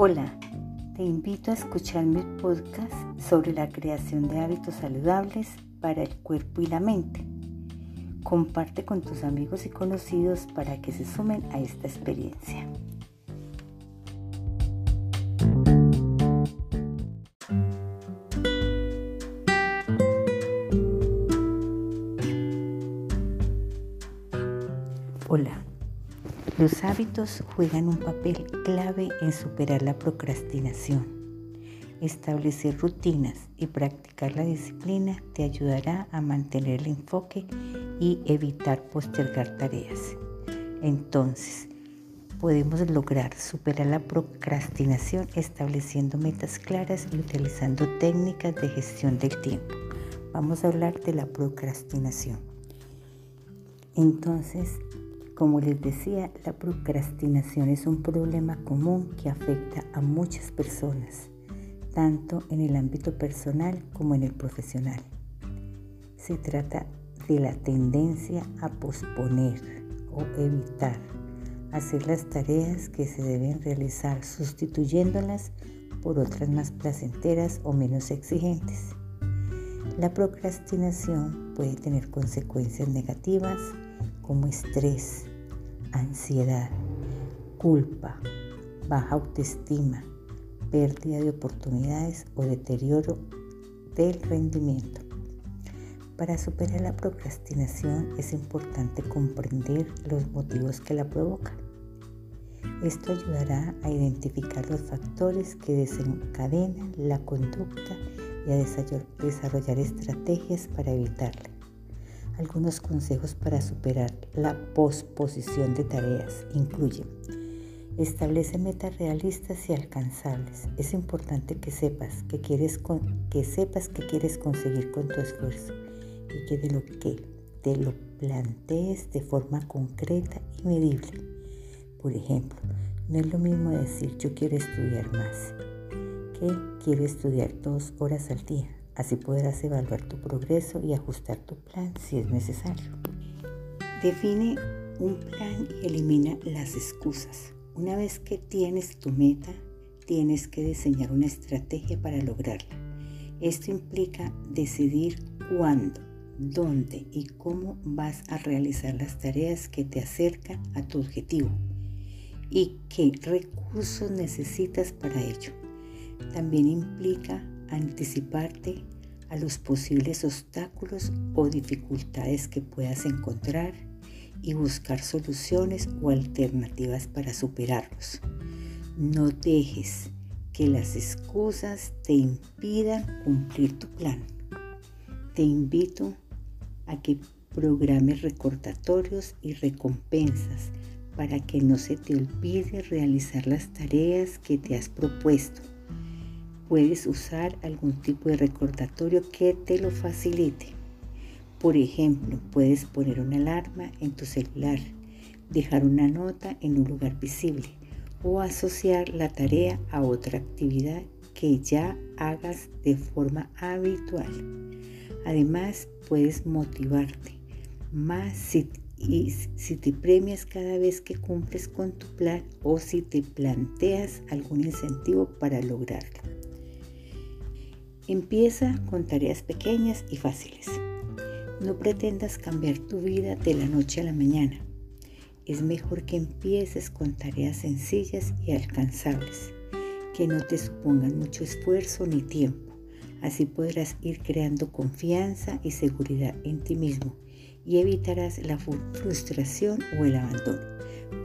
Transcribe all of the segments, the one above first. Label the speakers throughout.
Speaker 1: Hola, te invito a escuchar mi podcast sobre la creación de hábitos saludables para el cuerpo y la mente. Comparte con tus amigos y conocidos para que se sumen a esta experiencia. Hola. Los hábitos juegan un papel clave en superar la procrastinación. Establecer rutinas y practicar la disciplina te ayudará a mantener el enfoque y evitar postergar tareas. Entonces, podemos lograr superar la procrastinación estableciendo metas claras y utilizando técnicas de gestión del tiempo. Vamos a hablar de la procrastinación. Entonces, como les decía, la procrastinación es un problema común que afecta a muchas personas, tanto en el ámbito personal como en el profesional. Se trata de la tendencia a posponer o evitar hacer las tareas que se deben realizar sustituyéndolas por otras más placenteras o menos exigentes. La procrastinación puede tener consecuencias negativas como estrés, ansiedad, culpa, baja autoestima, pérdida de oportunidades o deterioro del rendimiento. Para superar la procrastinación es importante comprender los motivos que la provocan. Esto ayudará a identificar los factores que desencadenan la conducta y a desarrollar estrategias para evitarla. Algunos consejos para superar la posposición de tareas incluyen Establece metas realistas y alcanzables. Es importante que sepas que, quieres que sepas que quieres conseguir con tu esfuerzo y que de lo que te lo plantees de forma concreta y medible. Por ejemplo, no es lo mismo decir yo quiero estudiar más que quiero estudiar dos horas al día. Así podrás evaluar tu progreso y ajustar tu plan si es necesario. Define un plan y elimina las excusas. Una vez que tienes tu meta, tienes que diseñar una estrategia para lograrla. Esto implica decidir cuándo, dónde y cómo vas a realizar las tareas que te acercan a tu objetivo y qué recursos necesitas para ello. También implica anticiparte a los posibles obstáculos o dificultades que puedas encontrar y buscar soluciones o alternativas para superarlos. No dejes que las excusas te impidan cumplir tu plan. Te invito a que programes recordatorios y recompensas para que no se te olvide realizar las tareas que te has propuesto puedes usar algún tipo de recordatorio que te lo facilite. Por ejemplo, puedes poner una alarma en tu celular, dejar una nota en un lugar visible o asociar la tarea a otra actividad que ya hagas de forma habitual. Además, puedes motivarte más si, te premias cada vez que cumples con tu plan o si te planteas algún incentivo para lograrlo. Empieza con tareas pequeñas y fáciles. No pretendas cambiar tu vida de la noche a la mañana. Es mejor que empieces con tareas sencillas y alcanzables, que no te supongan mucho esfuerzo ni tiempo. Así podrás ir creando confianza y seguridad en ti mismo y evitarás la frustración o el abandono.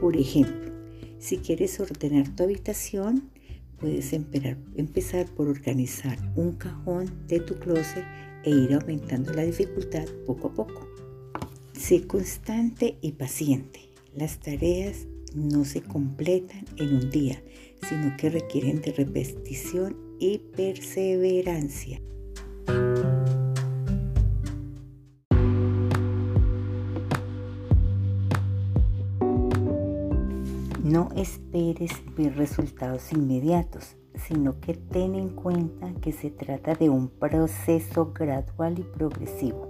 Speaker 1: Por ejemplo, si quieres ordenar tu habitación, puedes empezar por organizar un cajón de tu closet e ir aumentando la dificultad poco a poco. Sé constante y paciente. Las tareas no se completan en un día, sino que requieren de repetición y perseverancia. No esperes ver resultados inmediatos, sino que ten en cuenta que se trata de un proceso gradual y progresivo.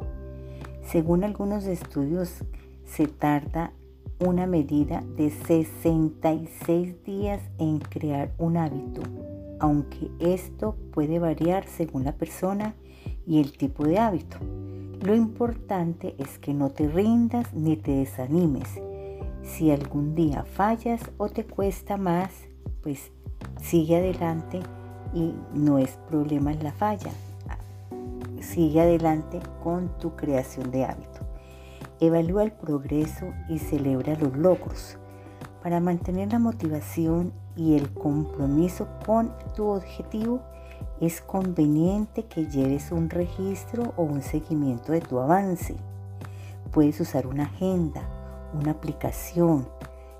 Speaker 1: Según algunos estudios, se tarda una medida de 66 días en crear un hábito, aunque esto puede variar según la persona y el tipo de hábito. Lo importante es que no te rindas ni te desanimes. Si algún día fallas o te cuesta más, pues sigue adelante y no es problema la falla. Sigue adelante con tu creación de hábito. Evalúa el progreso y celebra los logros. Para mantener la motivación y el compromiso con tu objetivo, es conveniente que lleves un registro o un seguimiento de tu avance. Puedes usar una agenda, una aplicación,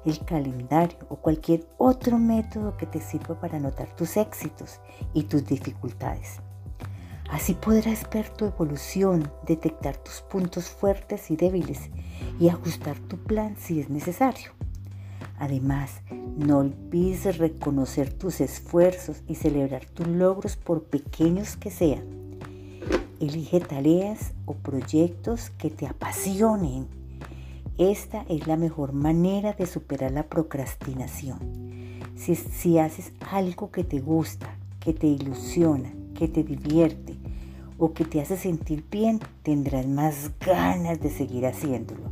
Speaker 1: el calendario o cualquier otro método que te sirva para anotar tus éxitos y tus dificultades. Así podrás ver tu evolución, detectar tus puntos fuertes y débiles y ajustar tu plan si es necesario. Además, no olvides reconocer tus esfuerzos y celebrar tus logros por pequeños que sean. Elige tareas o proyectos que te apasionen. Esta es la mejor manera de superar la procrastinación. Si, haces algo que te gusta, que te ilusiona, que te divierte o que te hace sentir bien, tendrás más ganas de seguir haciéndolo.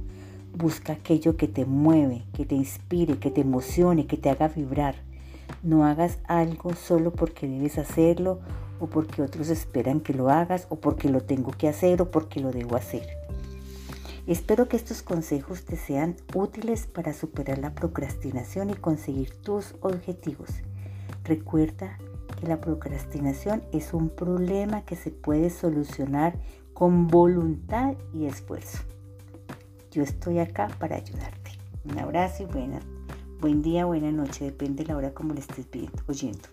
Speaker 1: Busca aquello que te mueve, que te inspire, que te emocione, que te haga vibrar. No hagas algo solo porque debes hacerlo o porque otros esperan que lo hagas o porque lo tengo que hacer o porque lo debo hacer. Espero que estos consejos te sean útiles para superar la procrastinación y conseguir tus objetivos. Recuerda que la procrastinación es un problema que se puede solucionar con voluntad y esfuerzo. Yo estoy acá para ayudarte. Un abrazo y buena, buen día, buena noche, depende de la hora como le estés viendo, oyendo.